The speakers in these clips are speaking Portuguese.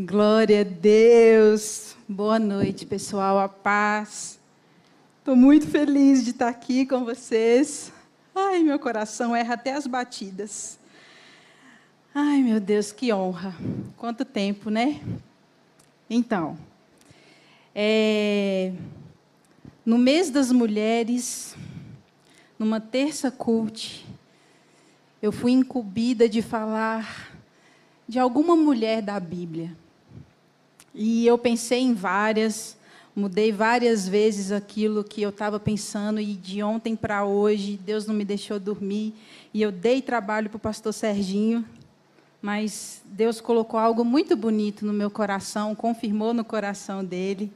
Glória a Deus. Boa noite, pessoal. A paz. Estou muito feliz de estar aqui com vocês. Ai, meu coração erra até as batidas. Ai, meu Deus, que honra. Quanto tempo, né? Então, é, no mês das mulheres, numa terça cult, eu fui incumbida de falar de alguma mulher da Bíblia. E eu pensei em várias, mudei várias vezes aquilo que eu estava pensando, e de ontem para hoje, Deus não me deixou dormir. E eu dei trabalho para o pastor Serginho, mas Deus colocou algo muito bonito no meu coração, confirmou no coração dele.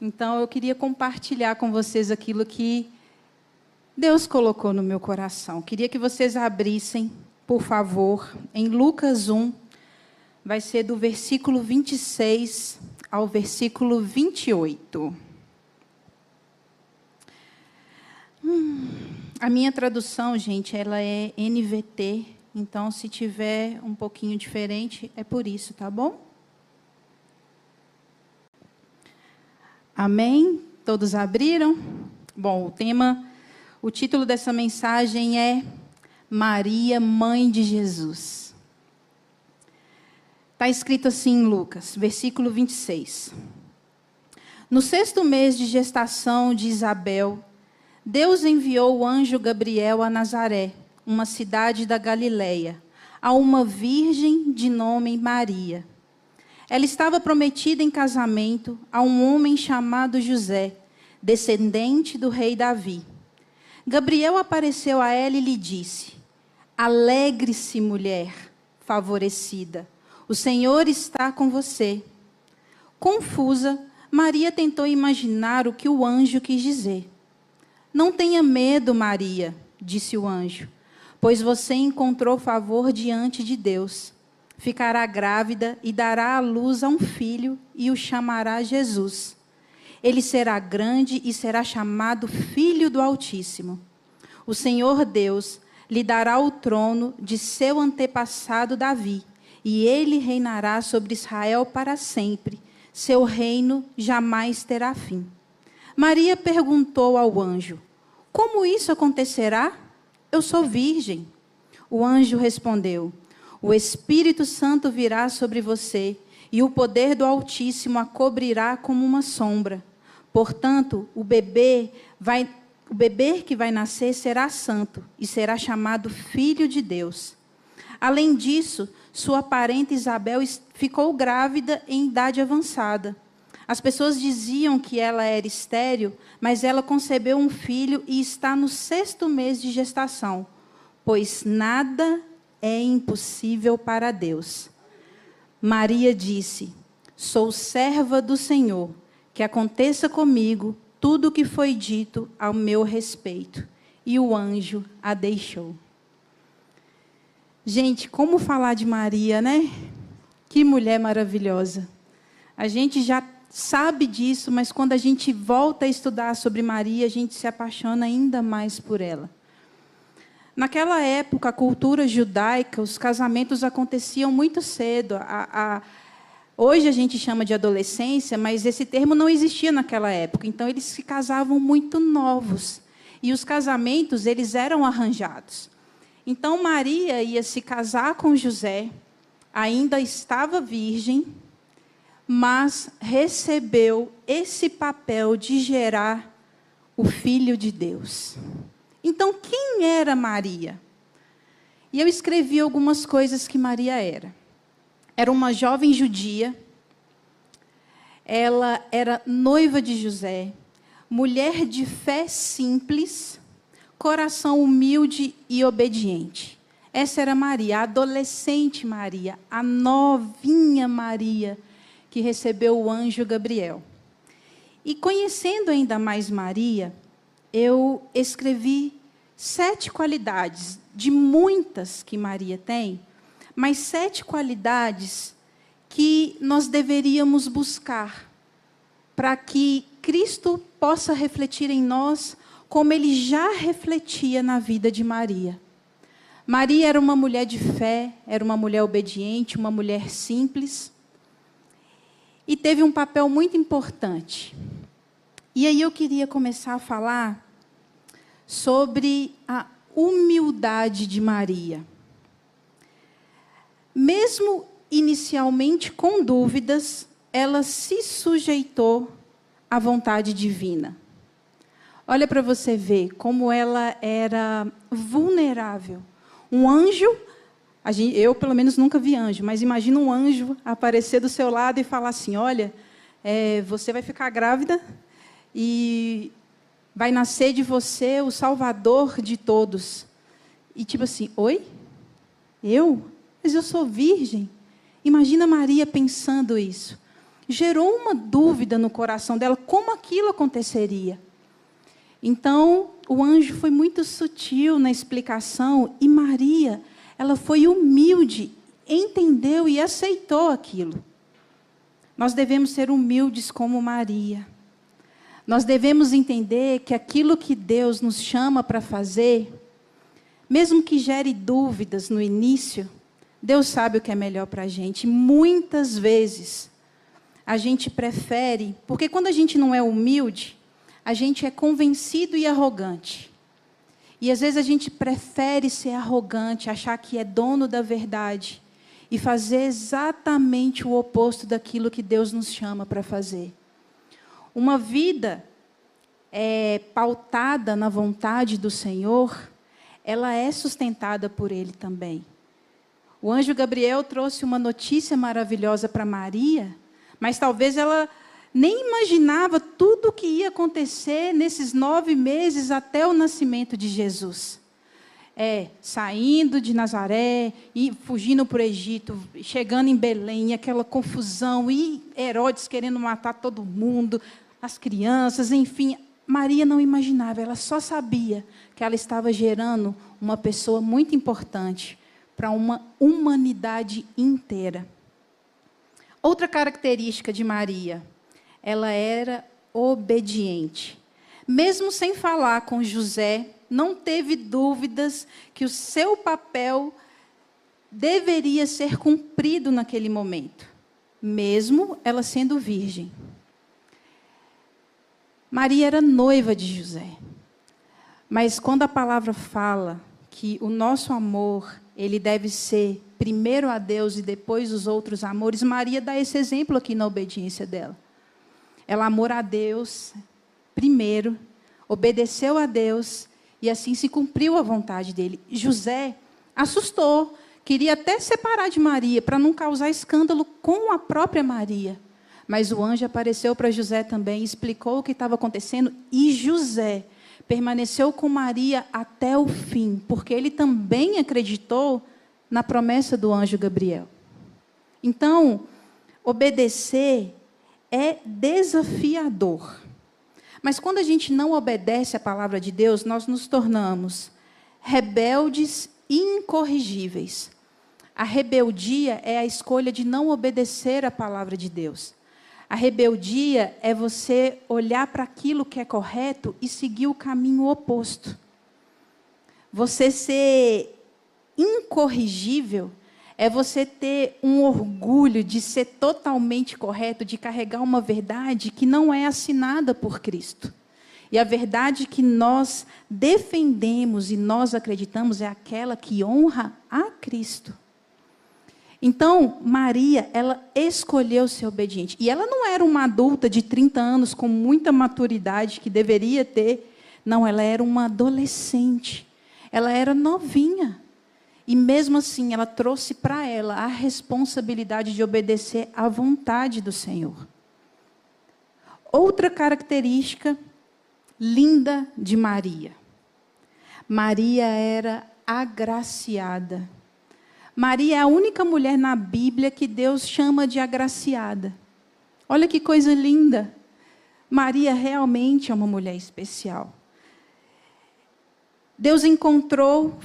Então eu queria compartilhar com vocês aquilo que Deus colocou no meu coração. Queria que vocês abrissem, por favor, em Lucas 1, vai ser do versículo 26 ao versículo 28. Hum, a minha tradução, gente, ela é NVT, então se tiver um pouquinho diferente, é por isso, tá bom? Amém? Todos abriram? Bom, o tema, o título dessa mensagem é Maria, Mãe de Jesus. Está escrito assim em Lucas, versículo 26. No sexto mês de gestação de Isabel, Deus enviou o anjo Gabriel a Nazaré, uma cidade da Galileia, a uma virgem de nome Maria. Ela estava prometida em casamento a um homem chamado José, descendente do rei Davi. Gabriel apareceu a ela e lhe disse: Alegre-se, mulher favorecida o Senhor está com você. Confusa, Maria tentou imaginar o que o anjo quis dizer. Não tenha medo, Maria, disse o anjo, pois você encontrou favor diante de Deus. Ficará grávida e dará à luz a um filho e o chamará Jesus. Ele será grande e será chamado Filho do Altíssimo. O Senhor Deus lhe dará o trono de seu antepassado Davi e ele reinará sobre Israel para sempre. Seu reino jamais terá fim. Maria perguntou ao anjo: Como isso acontecerá? Eu sou virgem. O anjo respondeu: O Espírito Santo virá sobre você, e o poder do Altíssimo a cobrirá como uma sombra. Portanto, o bebê vai o bebê que vai nascer será santo e será chamado filho de Deus. Além disso, sua parente Isabel ficou grávida em idade avançada. As pessoas diziam que ela era estéril, mas ela concebeu um filho e está no sexto mês de gestação, pois nada é impossível para Deus. Maria disse: Sou serva do Senhor, que aconteça comigo tudo o que foi dito ao meu respeito. E o anjo a deixou. Gente, como falar de Maria, né? Que mulher maravilhosa. A gente já sabe disso, mas quando a gente volta a estudar sobre Maria, a gente se apaixona ainda mais por ela. Naquela época, a cultura judaica, os casamentos aconteciam muito cedo. A, a, hoje a gente chama de adolescência, mas esse termo não existia naquela época. Então, eles se casavam muito novos. E os casamentos, eles eram arranjados. Então Maria ia se casar com José, ainda estava virgem, mas recebeu esse papel de gerar o filho de Deus. Então, quem era Maria? E eu escrevi algumas coisas que Maria era. Era uma jovem judia, ela era noiva de José, mulher de fé simples, coração humilde e obediente. Essa era Maria, a adolescente Maria, a novinha Maria, que recebeu o anjo Gabriel. E conhecendo ainda mais Maria, eu escrevi sete qualidades, de muitas que Maria tem, mas sete qualidades que nós deveríamos buscar para que Cristo possa refletir em nós como ele já refletia na vida de Maria. Maria era uma mulher de fé, era uma mulher obediente, uma mulher simples, e teve um papel muito importante. E aí eu queria começar a falar sobre a humildade de Maria. Mesmo inicialmente com dúvidas, ela se sujeitou à vontade divina. Olha para você ver como ela era vulnerável. Um anjo, eu pelo menos nunca vi anjo, mas imagina um anjo aparecer do seu lado e falar assim: Olha, é, você vai ficar grávida e vai nascer de você o Salvador de todos. E tipo assim: Oi? Eu? Mas eu sou virgem. Imagina Maria pensando isso. Gerou uma dúvida no coração dela como aquilo aconteceria. Então, o anjo foi muito sutil na explicação e Maria, ela foi humilde, entendeu e aceitou aquilo. Nós devemos ser humildes como Maria. Nós devemos entender que aquilo que Deus nos chama para fazer, mesmo que gere dúvidas no início, Deus sabe o que é melhor para a gente. Muitas vezes, a gente prefere, porque quando a gente não é humilde, a gente é convencido e arrogante. E às vezes a gente prefere ser arrogante, achar que é dono da verdade e fazer exatamente o oposto daquilo que Deus nos chama para fazer. Uma vida é, pautada na vontade do Senhor, ela é sustentada por Ele também. O anjo Gabriel trouxe uma notícia maravilhosa para Maria, mas talvez ela nem imaginava tudo o que ia acontecer nesses nove meses até o nascimento de Jesus. É, saindo de Nazaré e fugindo para o Egito, chegando em Belém, aquela confusão, e Herodes querendo matar todo mundo, as crianças, enfim. Maria não imaginava, ela só sabia que ela estava gerando uma pessoa muito importante para uma humanidade inteira. Outra característica de Maria, ela era obediente. Mesmo sem falar com José, não teve dúvidas que o seu papel deveria ser cumprido naquele momento, mesmo ela sendo virgem. Maria era noiva de José. Mas quando a palavra fala que o nosso amor, ele deve ser primeiro a Deus e depois os outros amores, Maria dá esse exemplo aqui na obediência dela. Ela amou a Deus primeiro, obedeceu a Deus e assim se cumpriu a vontade dele. José assustou, queria até separar de Maria para não causar escândalo com a própria Maria. Mas o anjo apareceu para José também, explicou o que estava acontecendo e José permaneceu com Maria até o fim, porque ele também acreditou na promessa do anjo Gabriel. Então, obedecer é desafiador. Mas quando a gente não obedece à palavra de Deus, nós nos tornamos rebeldes incorrigíveis. A rebeldia é a escolha de não obedecer à palavra de Deus. A rebeldia é você olhar para aquilo que é correto e seguir o caminho oposto. Você ser incorrigível é você ter um orgulho de ser totalmente correto, de carregar uma verdade que não é assinada por Cristo. E a verdade que nós defendemos e nós acreditamos é aquela que honra a Cristo. Então, Maria, ela escolheu ser obediente. E ela não era uma adulta de 30 anos com muita maturidade que deveria ter. Não, ela era uma adolescente. Ela era novinha. E mesmo assim, ela trouxe para ela a responsabilidade de obedecer à vontade do Senhor. Outra característica linda de Maria. Maria era agraciada. Maria é a única mulher na Bíblia que Deus chama de agraciada. Olha que coisa linda. Maria realmente é uma mulher especial. Deus encontrou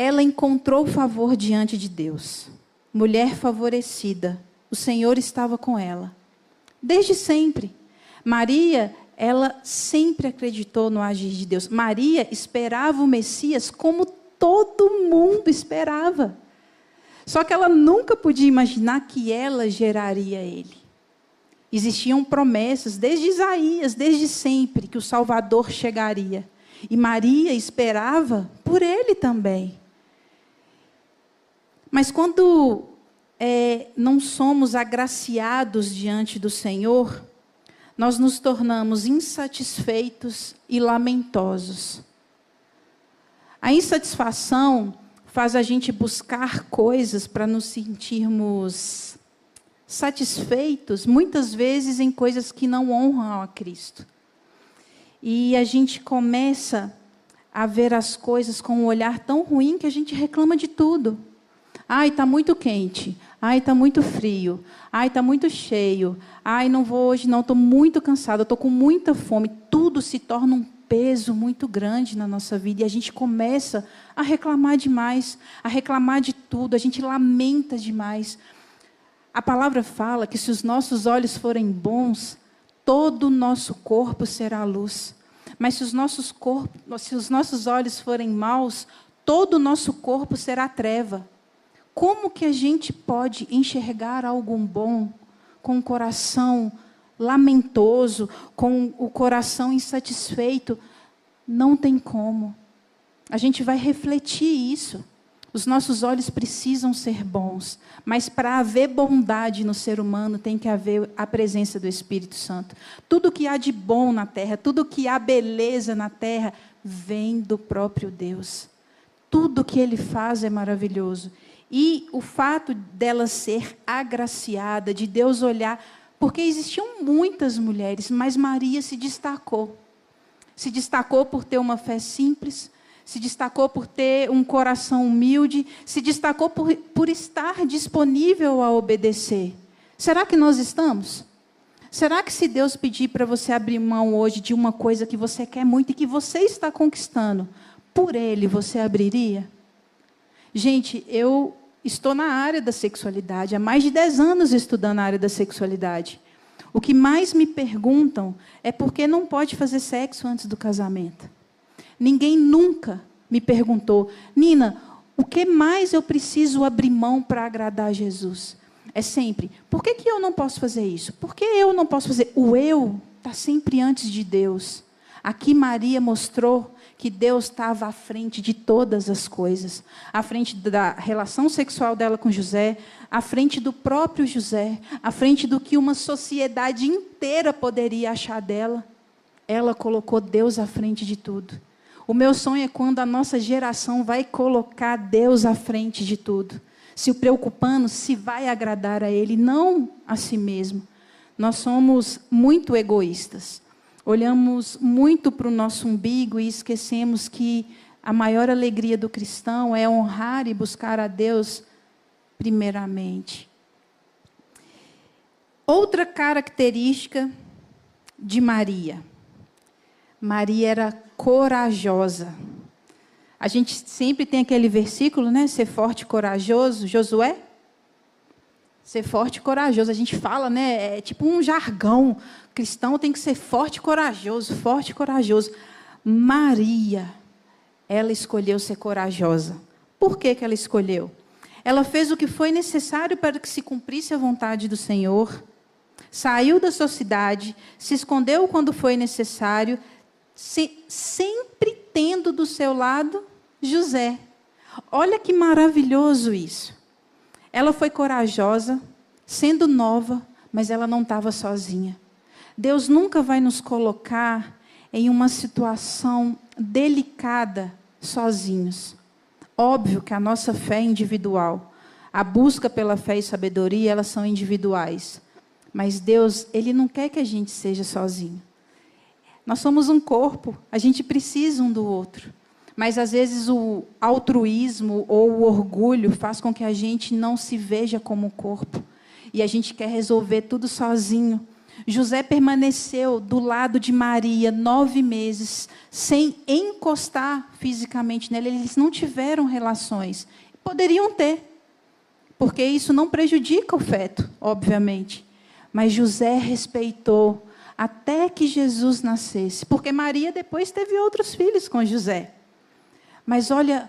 ela encontrou favor diante de Deus. Mulher favorecida, o Senhor estava com ela. Desde sempre. Maria, ela sempre acreditou no agir de Deus. Maria esperava o Messias como todo mundo esperava. Só que ela nunca podia imaginar que ela geraria ele. Existiam promessas desde Isaías, desde sempre, que o Salvador chegaria. E Maria esperava por ele também. Mas quando é, não somos agraciados diante do Senhor, nós nos tornamos insatisfeitos e lamentosos. A insatisfação faz a gente buscar coisas para nos sentirmos satisfeitos, muitas vezes em coisas que não honram a Cristo. E a gente começa a ver as coisas com um olhar tão ruim que a gente reclama de tudo. Ai, está muito quente. Ai, está muito frio. Ai, está muito cheio. Ai, não vou hoje, não, estou muito cansada, estou com muita fome. Tudo se torna um peso muito grande na nossa vida e a gente começa a reclamar demais, a reclamar de tudo, a gente lamenta demais. A palavra fala que se os nossos olhos forem bons, todo o nosso corpo será luz. Mas se os nossos, corpos, se os nossos olhos forem maus, todo o nosso corpo será treva. Como que a gente pode enxergar algo bom com o coração lamentoso, com o coração insatisfeito? Não tem como. A gente vai refletir isso. Os nossos olhos precisam ser bons, mas para haver bondade no ser humano tem que haver a presença do Espírito Santo. Tudo que há de bom na terra, tudo que há beleza na terra, vem do próprio Deus. Tudo que ele faz é maravilhoso. E o fato dela ser agraciada, de Deus olhar, porque existiam muitas mulheres, mas Maria se destacou. Se destacou por ter uma fé simples, se destacou por ter um coração humilde, se destacou por, por estar disponível a obedecer. Será que nós estamos? Será que se Deus pedir para você abrir mão hoje de uma coisa que você quer muito e que você está conquistando, por Ele você abriria? Gente, eu estou na área da sexualidade, há mais de 10 anos estudando a área da sexualidade. O que mais me perguntam é por que não pode fazer sexo antes do casamento. Ninguém nunca me perguntou, Nina, o que mais eu preciso abrir mão para agradar a Jesus? É sempre, por que, que eu não posso fazer isso? Por que eu não posso fazer? O eu está sempre antes de Deus. Aqui Maria mostrou que Deus estava à frente de todas as coisas, à frente da relação sexual dela com José, à frente do próprio José, à frente do que uma sociedade inteira poderia achar dela. Ela colocou Deus à frente de tudo. O meu sonho é quando a nossa geração vai colocar Deus à frente de tudo, se preocupando se vai agradar a Ele, não a si mesmo. Nós somos muito egoístas. Olhamos muito para o nosso umbigo e esquecemos que a maior alegria do cristão é honrar e buscar a Deus primeiramente. Outra característica de Maria. Maria era corajosa. A gente sempre tem aquele versículo, né? Ser forte e corajoso. Josué? Ser forte e corajoso. A gente fala, né? É tipo um jargão. cristão tem que ser forte e corajoso, forte e corajoso. Maria, ela escolheu ser corajosa. Por que, que ela escolheu? Ela fez o que foi necessário para que se cumprisse a vontade do Senhor. Saiu da sua cidade, se escondeu quando foi necessário, se, sempre tendo do seu lado José. Olha que maravilhoso isso. Ela foi corajosa, sendo nova, mas ela não estava sozinha. Deus nunca vai nos colocar em uma situação delicada sozinhos. Óbvio que a nossa fé é individual. A busca pela fé e sabedoria, elas são individuais. Mas Deus, Ele não quer que a gente seja sozinho. Nós somos um corpo, a gente precisa um do outro. Mas às vezes o altruísmo ou o orgulho faz com que a gente não se veja como corpo. E a gente quer resolver tudo sozinho. José permaneceu do lado de Maria nove meses, sem encostar fisicamente nela. Eles não tiveram relações. Poderiam ter, porque isso não prejudica o feto, obviamente. Mas José respeitou até que Jesus nascesse, porque Maria depois teve outros filhos com José. Mas olha,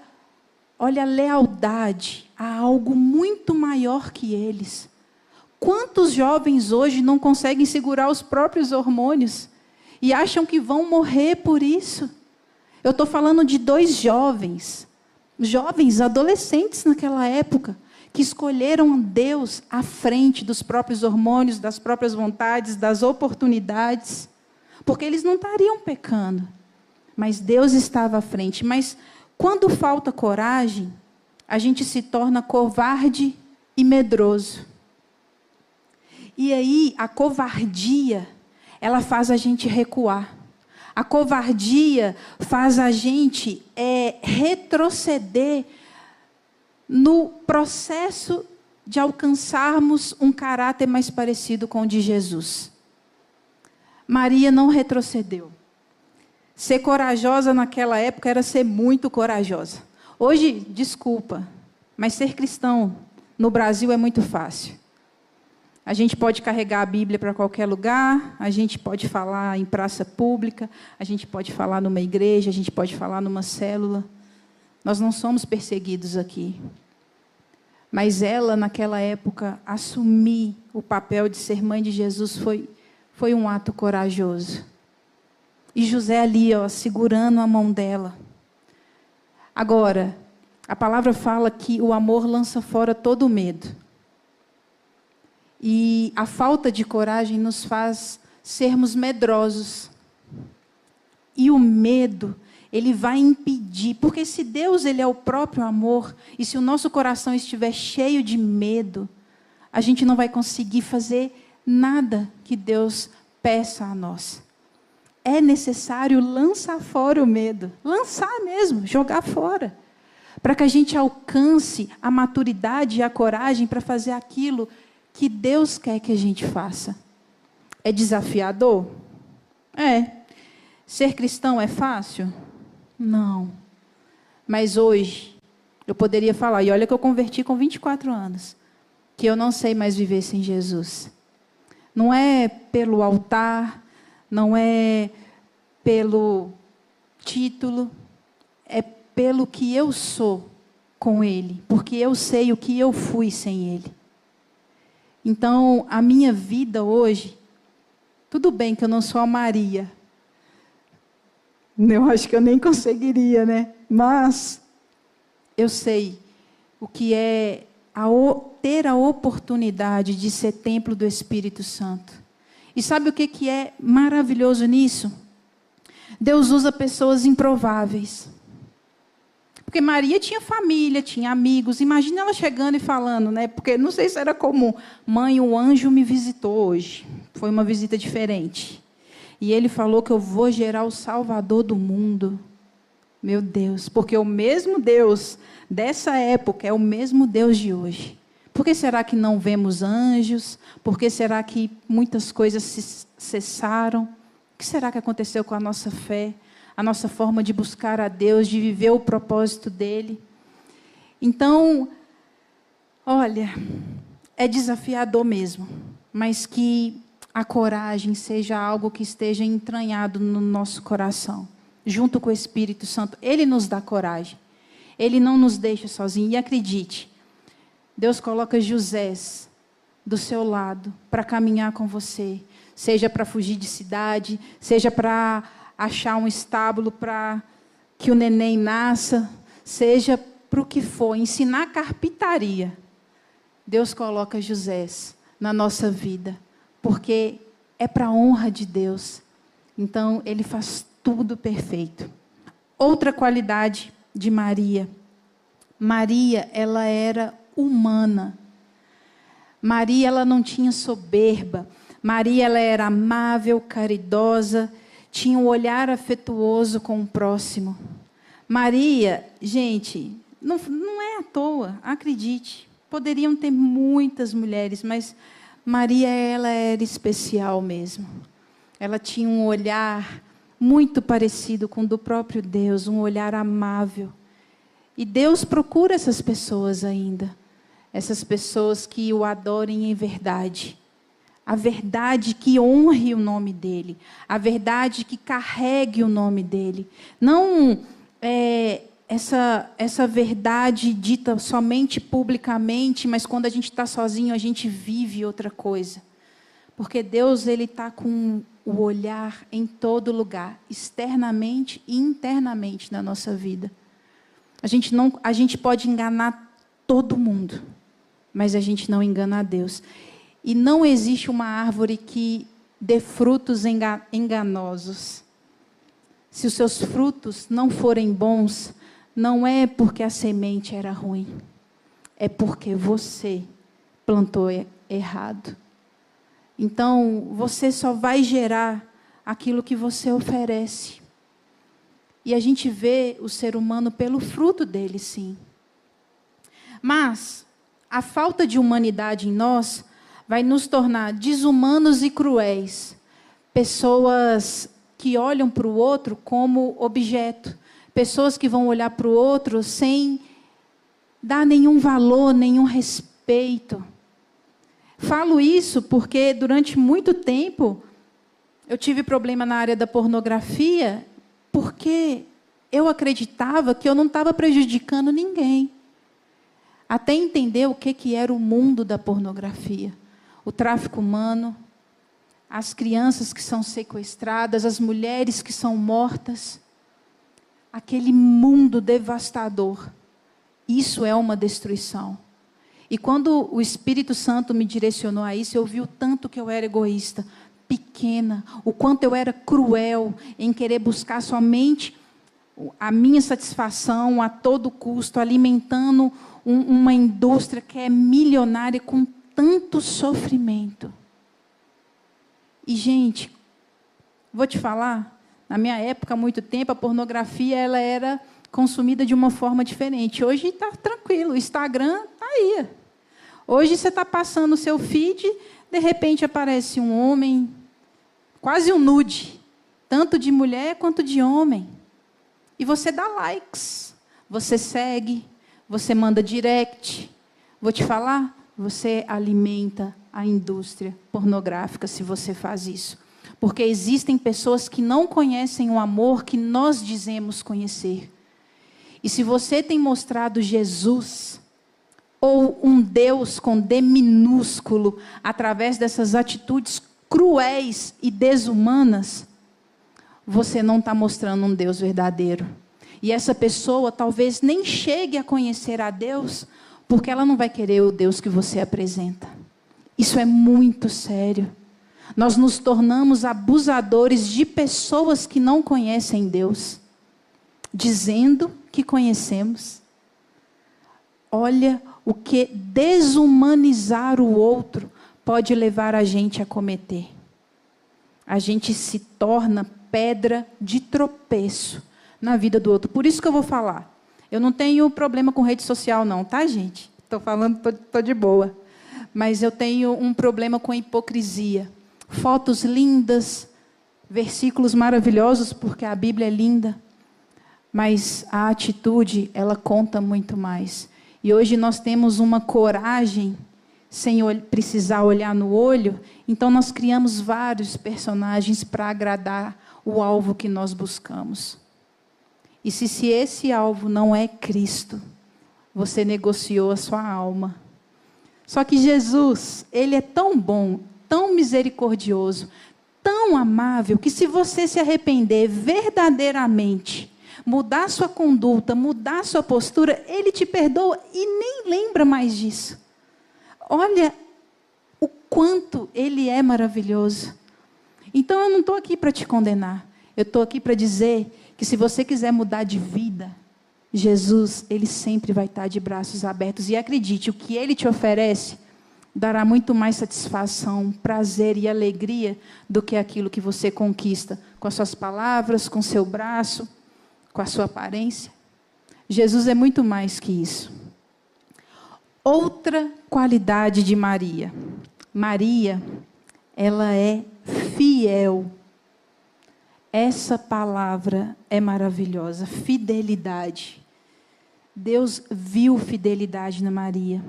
olha a lealdade, a algo muito maior que eles. Quantos jovens hoje não conseguem segurar os próprios hormônios e acham que vão morrer por isso? Eu estou falando de dois jovens, jovens, adolescentes naquela época, que escolheram Deus à frente dos próprios hormônios, das próprias vontades, das oportunidades, porque eles não estariam pecando, mas Deus estava à frente. Mas quando falta coragem, a gente se torna covarde e medroso. E aí a covardia, ela faz a gente recuar. A covardia faz a gente é, retroceder no processo de alcançarmos um caráter mais parecido com o de Jesus. Maria não retrocedeu. Ser corajosa naquela época era ser muito corajosa. Hoje, desculpa, mas ser cristão no Brasil é muito fácil. A gente pode carregar a Bíblia para qualquer lugar, a gente pode falar em praça pública, a gente pode falar numa igreja, a gente pode falar numa célula. Nós não somos perseguidos aqui. Mas ela, naquela época, assumir o papel de ser mãe de Jesus foi, foi um ato corajoso. E José ali, ó, segurando a mão dela. Agora, a palavra fala que o amor lança fora todo medo. E a falta de coragem nos faz sermos medrosos. E o medo, ele vai impedir, porque se Deus ele é o próprio amor, e se o nosso coração estiver cheio de medo, a gente não vai conseguir fazer nada que Deus peça a nós. É necessário lançar fora o medo, lançar mesmo, jogar fora, para que a gente alcance a maturidade e a coragem para fazer aquilo que Deus quer que a gente faça. É desafiador? É. Ser cristão é fácil? Não. Mas hoje, eu poderia falar, e olha que eu converti com 24 anos, que eu não sei mais viver sem Jesus. Não é pelo altar, não é pelo título, é pelo que eu sou com Ele, porque eu sei o que eu fui sem Ele. Então, a minha vida hoje, tudo bem que eu não sou a Maria. Eu acho que eu nem conseguiria, né? Mas eu sei o que é a, ter a oportunidade de ser templo do Espírito Santo. E sabe o que, que é maravilhoso nisso? Deus usa pessoas improváveis. Porque Maria tinha família, tinha amigos. Imagina ela chegando e falando, né? Porque não sei se era comum. Mãe, o anjo me visitou hoje. Foi uma visita diferente. E ele falou que eu vou gerar o Salvador do mundo. Meu Deus, porque o mesmo Deus dessa época é o mesmo Deus de hoje. Por que será que não vemos anjos? Por que será que muitas coisas cessaram? O que será que aconteceu com a nossa fé? a nossa forma de buscar a Deus, de viver o propósito dele. Então, olha, é desafiador mesmo, mas que a coragem seja algo que esteja entranhado no nosso coração, junto com o Espírito Santo. Ele nos dá coragem. Ele não nos deixa sozinhos. E acredite, Deus coloca José do seu lado para caminhar com você, seja para fugir de cidade, seja para achar um estábulo para que o neném nasça, seja para o que for, ensinar carpintaria. Deus coloca José na nossa vida, porque é para a honra de Deus. Então, ele faz tudo perfeito. Outra qualidade de Maria. Maria, ela era humana. Maria, ela não tinha soberba. Maria, ela era amável, caridosa, tinha um olhar afetuoso com o próximo. Maria, gente, não, não é à toa, acredite. Poderiam ter muitas mulheres, mas Maria, ela era especial mesmo. Ela tinha um olhar muito parecido com o do próprio Deus, um olhar amável. E Deus procura essas pessoas ainda. Essas pessoas que o adorem em verdade a verdade que honre o nome dele, a verdade que carregue o nome dele. Não é, essa, essa verdade dita somente publicamente, mas quando a gente está sozinho, a gente vive outra coisa. Porque Deus ele está com o olhar em todo lugar, externamente e internamente na nossa vida. A gente, não, a gente pode enganar todo mundo, mas a gente não engana a Deus. E não existe uma árvore que dê frutos enganosos. Se os seus frutos não forem bons, não é porque a semente era ruim, é porque você plantou errado. Então, você só vai gerar aquilo que você oferece. E a gente vê o ser humano pelo fruto dele, sim. Mas a falta de humanidade em nós vai nos tornar desumanos e cruéis, pessoas que olham para o outro como objeto, Pessoas que vão olhar para o outro sem dar nenhum valor, nenhum respeito. Falo isso porque durante muito tempo eu tive problema na área da pornografia, porque eu acreditava que eu não estava prejudicando ninguém. Até entender o que, que era o mundo da pornografia. O tráfico humano, as crianças que são sequestradas, as mulheres que são mortas aquele mundo devastador. Isso é uma destruição. E quando o Espírito Santo me direcionou a isso, eu vi o tanto que eu era egoísta, pequena, o quanto eu era cruel em querer buscar somente a minha satisfação a todo custo, alimentando um, uma indústria que é milionária com tanto sofrimento. E, gente, vou te falar, na minha época, há muito tempo, a pornografia ela era consumida de uma forma diferente. Hoje está tranquilo, o Instagram está aí. Hoje você está passando o seu feed, de repente aparece um homem, quase um nude, tanto de mulher quanto de homem. E você dá likes, você segue, você manda direct. Vou te falar, você alimenta a indústria pornográfica se você faz isso. Porque existem pessoas que não conhecem o amor que nós dizemos conhecer. E se você tem mostrado Jesus, ou um Deus com D minúsculo, através dessas atitudes cruéis e desumanas, você não está mostrando um Deus verdadeiro. E essa pessoa talvez nem chegue a conhecer a Deus, porque ela não vai querer o Deus que você apresenta. Isso é muito sério. Nós nos tornamos abusadores de pessoas que não conhecem Deus, dizendo que conhecemos. Olha o que desumanizar o outro pode levar a gente a cometer. A gente se torna pedra de tropeço na vida do outro. Por isso que eu vou falar. Eu não tenho problema com rede social, não, tá, gente? Estou falando, estou de boa. Mas eu tenho um problema com a hipocrisia fotos lindas, versículos maravilhosos, porque a Bíblia é linda, mas a atitude, ela conta muito mais. E hoje nós temos uma coragem sem precisar olhar no olho, então nós criamos vários personagens para agradar o alvo que nós buscamos. E se, se esse alvo não é Cristo, você negociou a sua alma. Só que Jesus, ele é tão bom, tão misericordioso, tão amável, que se você se arrepender verdadeiramente, mudar sua conduta, mudar sua postura, ele te perdoa e nem lembra mais disso. Olha o quanto ele é maravilhoso. Então eu não estou aqui para te condenar. Eu estou aqui para dizer que se você quiser mudar de vida, Jesus, ele sempre vai estar de braços abertos. E acredite, o que ele te oferece dará muito mais satisfação, prazer e alegria do que aquilo que você conquista com as suas palavras, com seu braço, com a sua aparência. Jesus é muito mais que isso. Outra qualidade de Maria. Maria, ela é fiel. Essa palavra é maravilhosa, fidelidade. Deus viu fidelidade na Maria.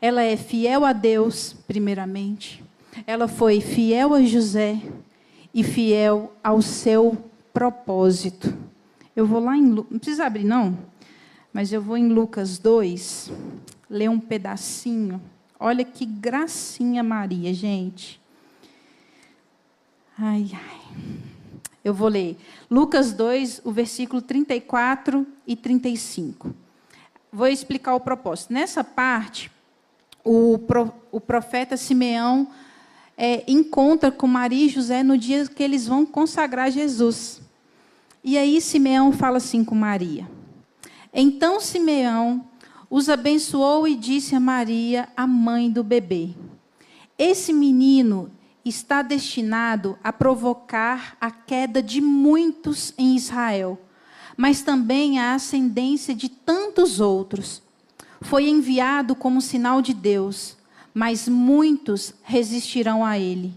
Ela é fiel a Deus, primeiramente. Ela foi fiel a José e fiel ao seu propósito. Eu vou lá em. Não precisa abrir, não. mas eu vou em Lucas 2, ler um pedacinho. Olha que gracinha Maria, gente. Ai, ai. Eu vou ler. Lucas 2, o versículo 34 e 35. Vou explicar o propósito. Nessa parte, o, pro, o profeta Simeão é, encontra com Maria e José no dia que eles vão consagrar Jesus. E aí Simeão fala assim com Maria: então Simeão os abençoou e disse a Maria, a mãe do bebê: Esse menino está destinado a provocar a queda de muitos em Israel, mas também a ascendência de tantos outros. Foi enviado como sinal de Deus, mas muitos resistirão a ele.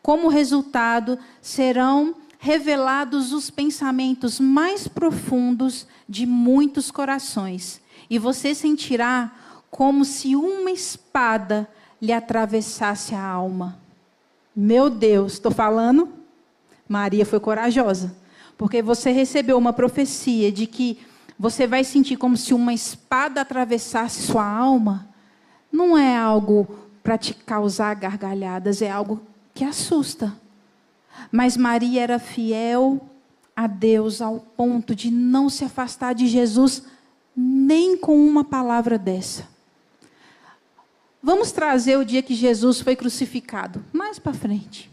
Como resultado, serão revelados os pensamentos mais profundos de muitos corações, e você sentirá como se uma espada lhe atravessasse a alma. Meu Deus, estou falando? Maria foi corajosa, porque você recebeu uma profecia de que você vai sentir como se uma espada atravessasse sua alma. Não é algo para te causar gargalhadas, é algo que assusta. Mas Maria era fiel a Deus ao ponto de não se afastar de Jesus nem com uma palavra dessa. Vamos trazer o dia que Jesus foi crucificado, mais para frente.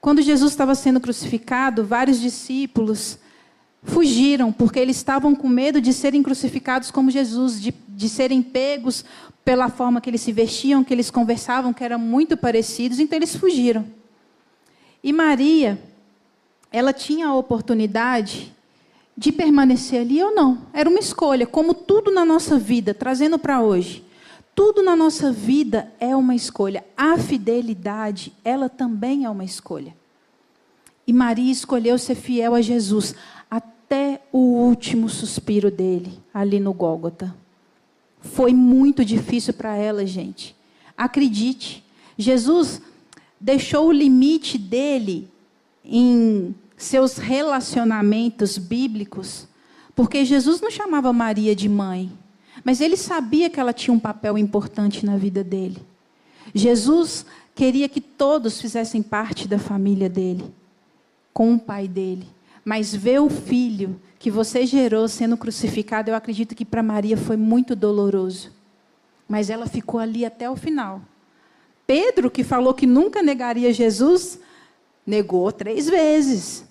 Quando Jesus estava sendo crucificado, vários discípulos fugiram, porque eles estavam com medo de serem crucificados como Jesus, de, de serem pegos pela forma que eles se vestiam, que eles conversavam, que eram muito parecidos, então eles fugiram. E Maria, ela tinha a oportunidade de permanecer ali ou não. Era uma escolha, como tudo na nossa vida, trazendo para hoje. Tudo na nossa vida é uma escolha. A fidelidade, ela também é uma escolha. E Maria escolheu ser fiel a Jesus até o último suspiro dele, ali no Gólgota. Foi muito difícil para ela, gente. Acredite, Jesus deixou o limite dele em seus relacionamentos bíblicos, porque Jesus não chamava Maria de mãe, mas ele sabia que ela tinha um papel importante na vida dele. Jesus queria que todos fizessem parte da família dele, com o pai dele. Mas ver o filho que você gerou sendo crucificado, eu acredito que para Maria foi muito doloroso. Mas ela ficou ali até o final. Pedro, que falou que nunca negaria Jesus, negou três vezes.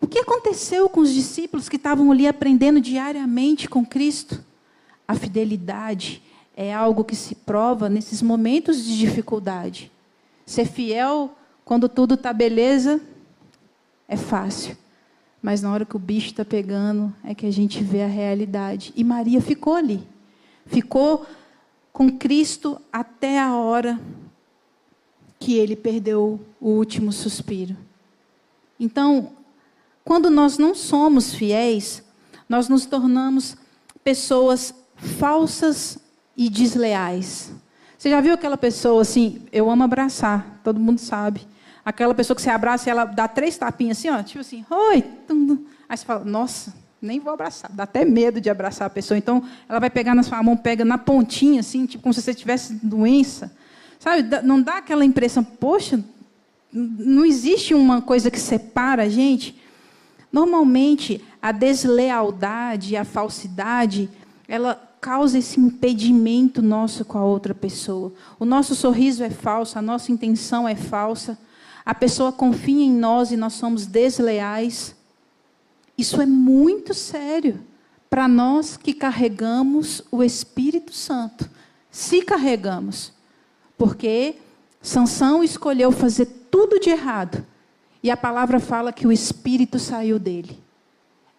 O que aconteceu com os discípulos que estavam ali aprendendo diariamente com Cristo? A fidelidade é algo que se prova nesses momentos de dificuldade. Ser fiel quando tudo está beleza é fácil. Mas na hora que o bicho está pegando, é que a gente vê a realidade. E Maria ficou ali. Ficou com Cristo até a hora que ele perdeu o último suspiro. Então, quando nós não somos fiéis, nós nos tornamos pessoas falsas e desleais. Você já viu aquela pessoa assim? Eu amo abraçar, todo mundo sabe. Aquela pessoa que você abraça e ela dá três tapinhas assim, ó, tipo assim, oi. Aí você fala, nossa, nem vou abraçar. Dá até medo de abraçar a pessoa. Então, ela vai pegar na sua mão, pega na pontinha, assim, tipo como se você tivesse doença. Sabe, não dá aquela impressão, poxa, não existe uma coisa que separa a gente. Normalmente, a deslealdade, a falsidade, ela causa esse impedimento nosso com a outra pessoa. O nosso sorriso é falso, a nossa intenção é falsa. A pessoa confia em nós e nós somos desleais. Isso é muito sério para nós que carregamos o Espírito Santo. Se carregamos. Porque Sansão escolheu fazer tudo de errado. E a palavra fala que o espírito saiu dele.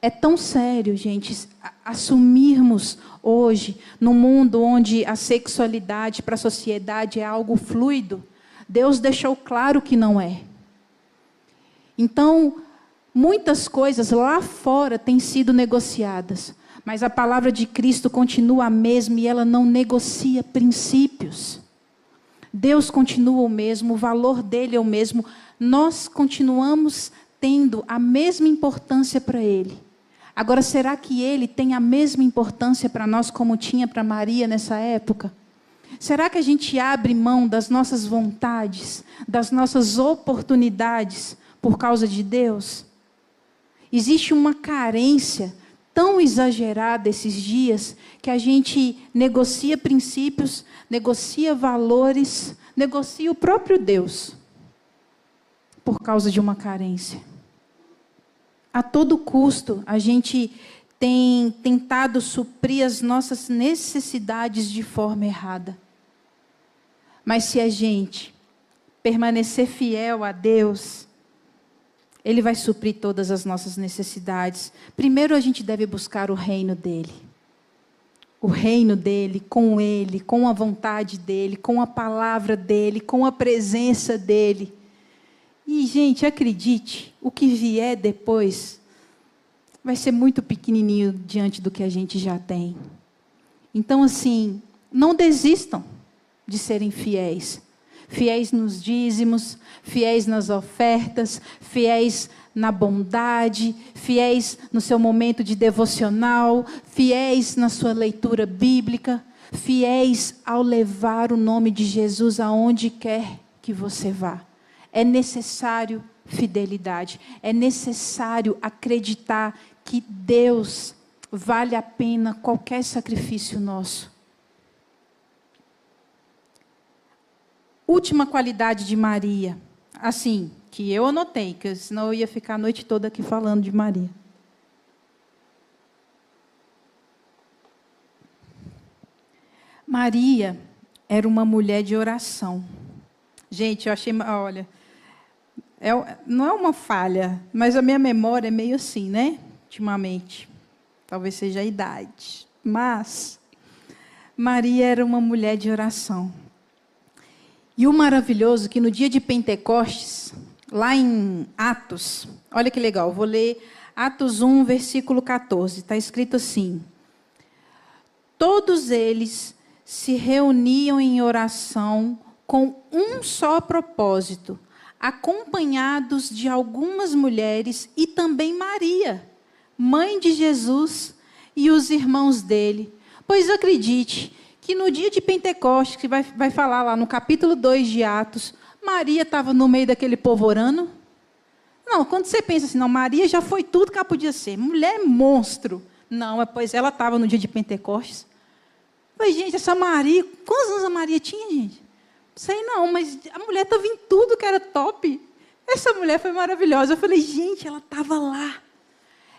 É tão sério, gente, assumirmos hoje, no mundo onde a sexualidade para a sociedade é algo fluido, Deus deixou claro que não é. Então, muitas coisas lá fora têm sido negociadas, mas a palavra de Cristo continua a mesma e ela não negocia princípios. Deus continua o mesmo, o valor dele é o mesmo, nós continuamos tendo a mesma importância para ele. Agora, será que ele tem a mesma importância para nós como tinha para Maria nessa época? Será que a gente abre mão das nossas vontades, das nossas oportunidades por causa de Deus? Existe uma carência tão exagerada esses dias que a gente negocia princípios, negocia valores, negocia o próprio Deus por causa de uma carência. A todo custo, a gente tem tentado suprir as nossas necessidades de forma errada. Mas se a gente permanecer fiel a Deus, Ele vai suprir todas as nossas necessidades. Primeiro a gente deve buscar o reino dEle. O reino dEle, com Ele, com a vontade dEle, com a palavra dEle, com a presença dEle. E, gente, acredite, o que vier depois vai ser muito pequenininho diante do que a gente já tem. Então, assim, não desistam de serem fiéis. Fiéis nos dízimos, fiéis nas ofertas, fiéis na bondade, fiéis no seu momento de devocional, fiéis na sua leitura bíblica, fiéis ao levar o nome de Jesus aonde quer que você vá. É necessário fidelidade, é necessário acreditar que Deus vale a pena qualquer sacrifício nosso. Última qualidade de Maria, assim, que eu anotei, que senão eu ia ficar a noite toda aqui falando de Maria. Maria era uma mulher de oração. Gente, eu achei, olha, é, não é uma falha, mas a minha memória é meio assim, né? Ultimamente. Talvez seja a idade. Mas Maria era uma mulher de oração. E o maravilhoso é que no dia de Pentecostes, lá em Atos, olha que legal, vou ler Atos 1, versículo 14. Está escrito assim: Todos eles se reuniam em oração com um só propósito acompanhados de algumas mulheres e também Maria, mãe de Jesus, e os irmãos dele. Pois acredite que no dia de Pentecostes, que vai, vai falar lá no capítulo 2 de Atos, Maria estava no meio daquele povo orando. Não, quando você pensa assim, não, Maria já foi tudo que ela podia ser, mulher monstro. Não, é, pois ela estava no dia de Pentecostes. Mas, gente, essa Maria, quantos anos a Maria tinha, gente? Sei não, mas a mulher estava em tudo que era top. Essa mulher foi maravilhosa. Eu falei, gente, ela estava lá.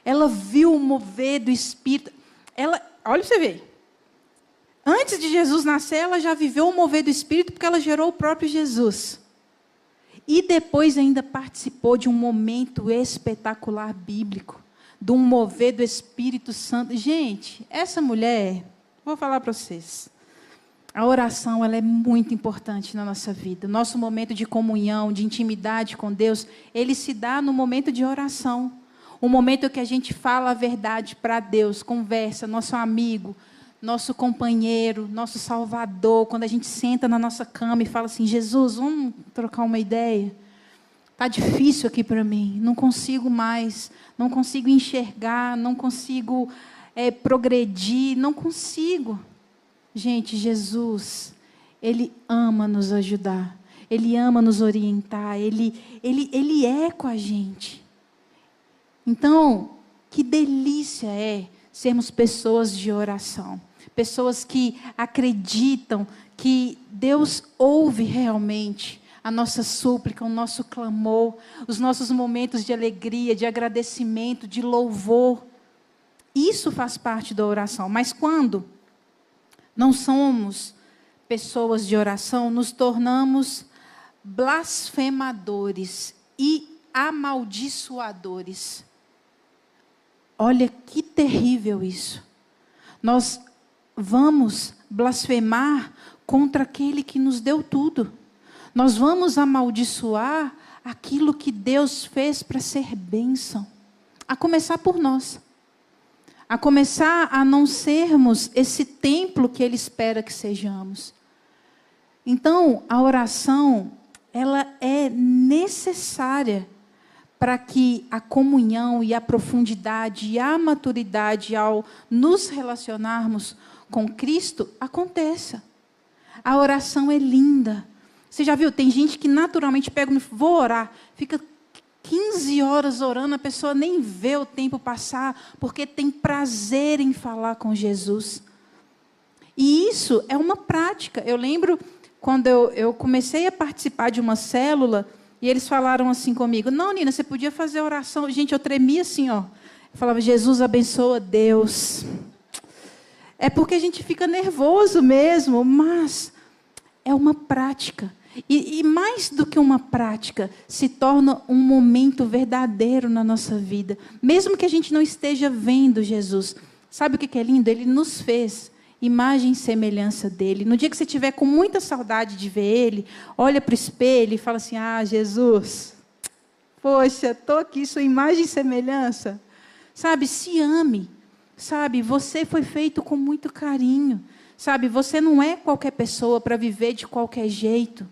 Ela viu o mover do Espírito. Ela, olha você ver. Antes de Jesus nascer, ela já viveu o mover do Espírito porque ela gerou o próprio Jesus. E depois ainda participou de um momento espetacular bíblico, de um mover do Espírito Santo. Gente, essa mulher, vou falar para vocês. A oração ela é muito importante na nossa vida. Nosso momento de comunhão, de intimidade com Deus, ele se dá no momento de oração. O momento que a gente fala a verdade para Deus, conversa, nosso amigo, nosso companheiro, nosso salvador, quando a gente senta na nossa cama e fala assim: Jesus, vamos trocar uma ideia? Está difícil aqui para mim, não consigo mais, não consigo enxergar, não consigo é, progredir, não consigo. Gente, Jesus, Ele ama nos ajudar, Ele ama nos orientar, Ele, Ele, Ele é com a gente. Então, que delícia é sermos pessoas de oração, pessoas que acreditam que Deus ouve realmente a nossa súplica, o nosso clamor, os nossos momentos de alegria, de agradecimento, de louvor. Isso faz parte da oração. Mas quando não somos pessoas de oração, nos tornamos blasfemadores e amaldiçoadores. Olha que terrível isso. Nós vamos blasfemar contra aquele que nos deu tudo. Nós vamos amaldiçoar aquilo que Deus fez para ser bênção, a começar por nós a começar a não sermos esse templo que Ele espera que sejamos. Então, a oração, ela é necessária para que a comunhão e a profundidade e a maturidade ao nos relacionarmos com Cristo aconteça. A oração é linda. Você já viu? Tem gente que naturalmente pega e vou orar, fica 15 horas orando, a pessoa nem vê o tempo passar, porque tem prazer em falar com Jesus. E isso é uma prática. Eu lembro quando eu, eu comecei a participar de uma célula, e eles falaram assim comigo: Não, Nina, você podia fazer oração. Gente, eu tremia assim, ó. Eu falava: Jesus abençoa Deus. É porque a gente fica nervoso mesmo, mas é uma prática. E, e, mais do que uma prática, se torna um momento verdadeiro na nossa vida. Mesmo que a gente não esteja vendo Jesus. Sabe o que é lindo? Ele nos fez imagem e semelhança dele. No dia que você estiver com muita saudade de ver ele, olha para o espelho e fala assim: Ah, Jesus, poxa, estou aqui, sua imagem e semelhança. Sabe, se ame. Sabe, você foi feito com muito carinho. Sabe, você não é qualquer pessoa para viver de qualquer jeito.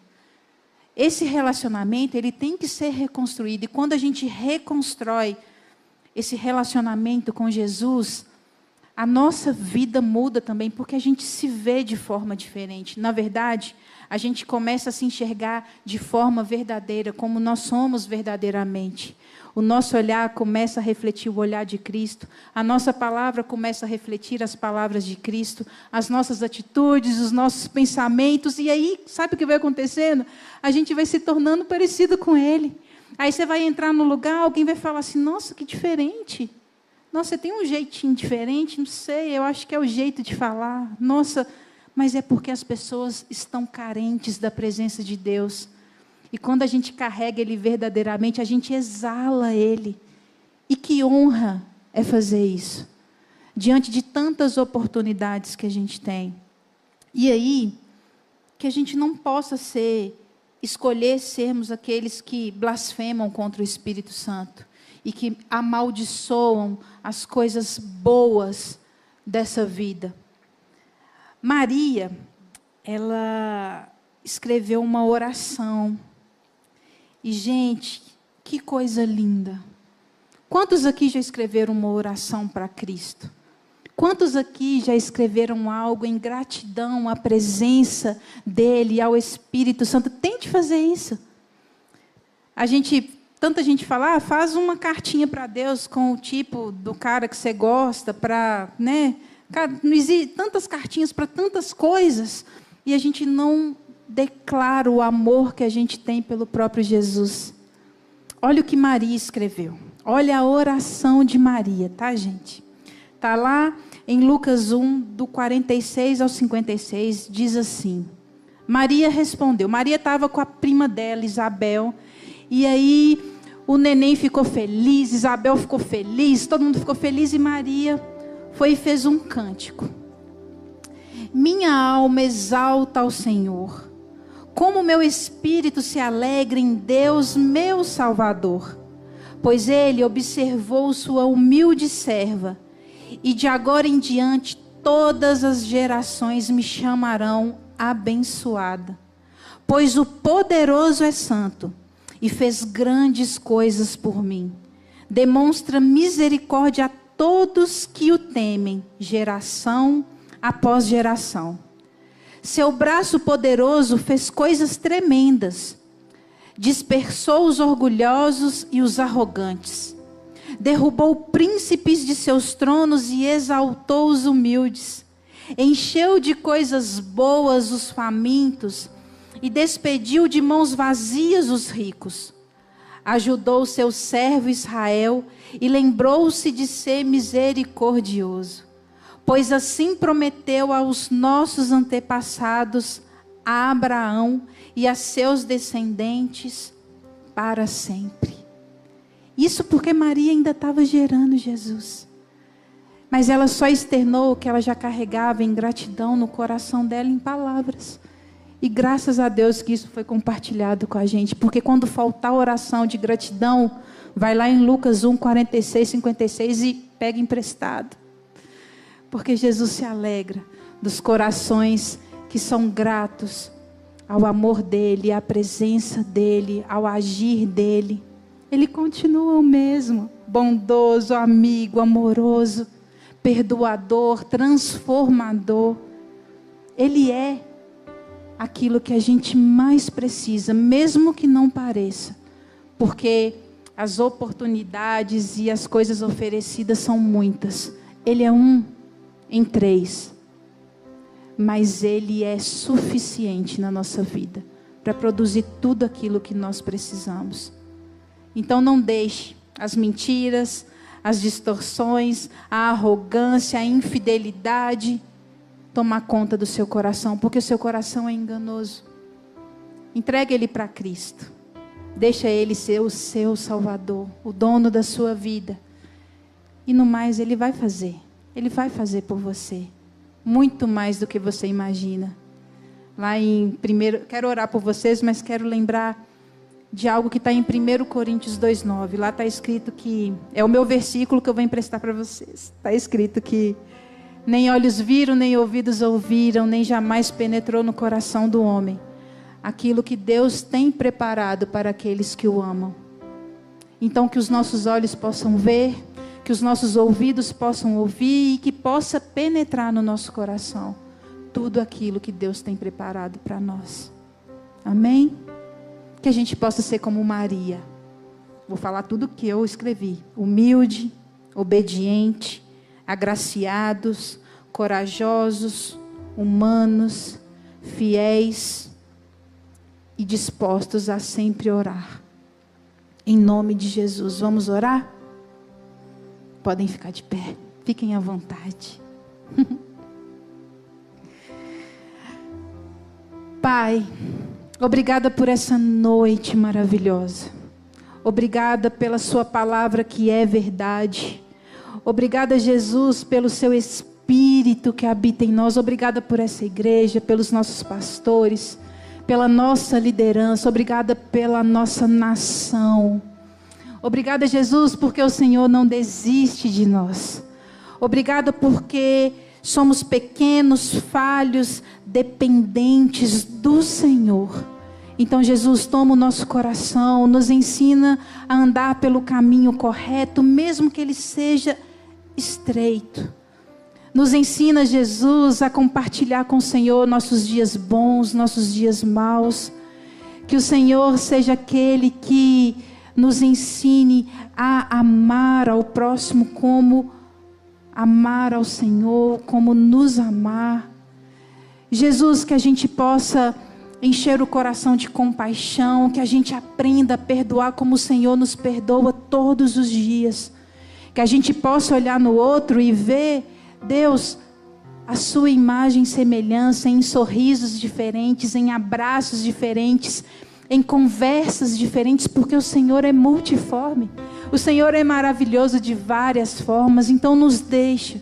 Esse relacionamento, ele tem que ser reconstruído. E quando a gente reconstrói esse relacionamento com Jesus, a nossa vida muda também, porque a gente se vê de forma diferente. Na verdade, a gente começa a se enxergar de forma verdadeira, como nós somos verdadeiramente. O nosso olhar começa a refletir o olhar de Cristo, a nossa palavra começa a refletir as palavras de Cristo, as nossas atitudes, os nossos pensamentos, e aí, sabe o que vai acontecendo? A gente vai se tornando parecido com Ele. Aí você vai entrar no lugar, alguém vai falar assim: nossa, que diferente. Nossa, você tem um jeitinho diferente? Não sei, eu acho que é o jeito de falar. Nossa, mas é porque as pessoas estão carentes da presença de Deus. E quando a gente carrega Ele verdadeiramente, a gente exala Ele. E que honra é fazer isso, diante de tantas oportunidades que a gente tem. E aí, que a gente não possa ser, escolher sermos aqueles que blasfemam contra o Espírito Santo e que amaldiçoam as coisas boas dessa vida. Maria, ela escreveu uma oração. E, gente, que coisa linda. Quantos aqui já escreveram uma oração para Cristo? Quantos aqui já escreveram algo em gratidão à presença dEle, ao Espírito Santo? Tente fazer isso. A gente tanta gente fala, ah, faz uma cartinha para Deus com o tipo do cara que você gosta, para, né? Não existe tantas cartinhas para tantas coisas e a gente não declara o amor que a gente tem pelo próprio Jesus. Olha o que Maria escreveu. Olha a oração de Maria, tá, gente? Tá lá em Lucas 1, do 46 ao 56, diz assim: Maria respondeu. Maria estava com a prima dela, Isabel, e aí o neném ficou feliz, Isabel ficou feliz, todo mundo ficou feliz e Maria foi e fez um cântico. Minha alma exalta ao Senhor. Como meu espírito se alegra em Deus, meu Salvador, pois ele observou sua humilde serva, e de agora em diante todas as gerações me chamarão abençoada. Pois o poderoso é santo e fez grandes coisas por mim. Demonstra misericórdia a todos que o temem, geração após geração. Seu braço poderoso fez coisas tremendas. Dispersou os orgulhosos e os arrogantes. Derrubou príncipes de seus tronos e exaltou os humildes. Encheu de coisas boas os famintos e despediu de mãos vazias os ricos. Ajudou seu servo Israel e lembrou-se de ser misericordioso, pois assim prometeu aos nossos antepassados, a Abraão e a seus descendentes para sempre. Isso porque Maria ainda estava gerando Jesus. Mas ela só externou o que ela já carregava em gratidão no coração dela em palavras. E graças a Deus que isso foi compartilhado com a gente, porque quando faltar oração de gratidão, vai lá em Lucas 1, 46, 56 e pega emprestado. Porque Jesus se alegra dos corações que são gratos ao amor dele, à presença dele, ao agir dele. Ele continua o mesmo, bondoso, amigo, amoroso, perdoador, transformador. Ele é aquilo que a gente mais precisa, mesmo que não pareça, porque as oportunidades e as coisas oferecidas são muitas. Ele é um em três, mas ele é suficiente na nossa vida para produzir tudo aquilo que nós precisamos. Então não deixe as mentiras, as distorções, a arrogância, a infidelidade tomar conta do seu coração, porque o seu coração é enganoso. Entregue ele para Cristo. Deixa ele ser o seu Salvador, o dono da sua vida. E no mais, ele vai fazer. Ele vai fazer por você. Muito mais do que você imagina. Lá em primeiro, quero orar por vocês, mas quero lembrar de algo que está em 1 Coríntios 2,9. Lá está escrito que, é o meu versículo que eu vou emprestar para vocês. Está escrito que nem olhos viram, nem ouvidos ouviram, nem jamais penetrou no coração do homem aquilo que Deus tem preparado para aqueles que o amam. Então, que os nossos olhos possam ver, que os nossos ouvidos possam ouvir e que possa penetrar no nosso coração tudo aquilo que Deus tem preparado para nós. Amém? Que a gente possa ser como Maria. Vou falar tudo o que eu escrevi: humilde, obediente, agraciados, corajosos, humanos, fiéis e dispostos a sempre orar. Em nome de Jesus, vamos orar? Podem ficar de pé, fiquem à vontade. Pai, obrigada por essa noite maravilhosa. Obrigada pela Sua palavra que é verdade. Obrigada, Jesus, pelo Seu Espírito que habita em nós. Obrigada por essa igreja, pelos nossos pastores pela nossa liderança, obrigada pela nossa nação. Obrigada, Jesus, porque o Senhor não desiste de nós. Obrigada porque somos pequenos, falhos, dependentes do Senhor. Então, Jesus, toma o nosso coração, nos ensina a andar pelo caminho correto, mesmo que ele seja estreito. Nos ensina, Jesus, a compartilhar com o Senhor nossos dias bons, nossos dias maus. Que o Senhor seja aquele que nos ensine a amar ao próximo como amar ao Senhor, como nos amar. Jesus, que a gente possa encher o coração de compaixão, que a gente aprenda a perdoar como o Senhor nos perdoa todos os dias. Que a gente possa olhar no outro e ver Deus, a sua imagem e semelhança em sorrisos diferentes, em abraços diferentes, em conversas diferentes, porque o Senhor é multiforme. O Senhor é maravilhoso de várias formas, então nos deixa,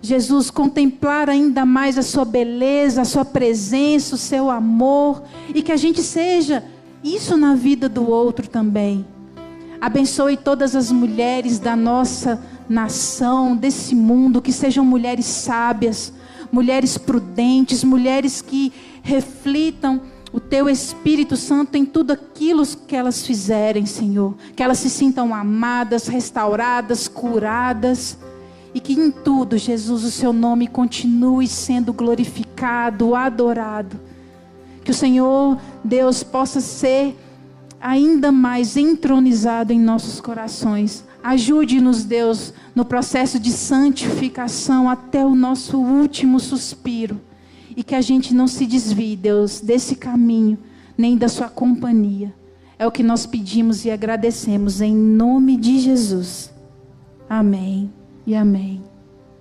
Jesus, contemplar ainda mais a sua beleza, a sua presença, o seu amor, e que a gente seja isso na vida do outro também. Abençoe todas as mulheres da nossa nação, desse mundo, que sejam mulheres sábias, mulheres prudentes, mulheres que reflitam o teu Espírito Santo em tudo aquilo que elas fizerem, Senhor. Que elas se sintam amadas, restauradas, curadas. E que em tudo, Jesus, o seu nome continue sendo glorificado, adorado. Que o Senhor, Deus, possa ser ainda mais entronizado em nossos corações. Ajude-nos, Deus, no processo de santificação até o nosso último suspiro. E que a gente não se desvie, Deus, desse caminho, nem da Sua companhia. É o que nós pedimos e agradecemos em nome de Jesus. Amém e amém.